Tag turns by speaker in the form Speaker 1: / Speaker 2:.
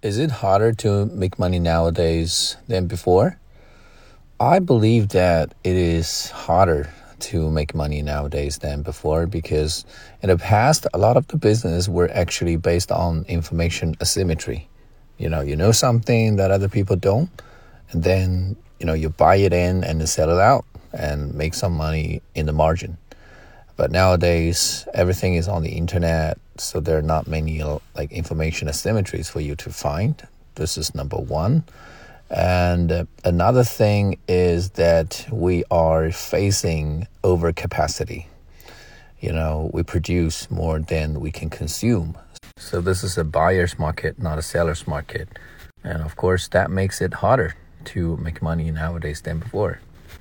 Speaker 1: Is it harder to make money nowadays than before? I believe that it is harder to make money nowadays than before because in the past, a lot of the business were actually based on information asymmetry. You know, you know something that other people don't, and then, you know, you buy it in and sell it out and make some money in the margin. But nowadays, everything is on the internet, so there are not many like information asymmetries for you to find. This is number one. And uh, another thing is that we are facing overcapacity. You know, we produce more than we can consume. So this is a buyer's market, not a seller's market. And of course, that makes it harder to make money nowadays than before.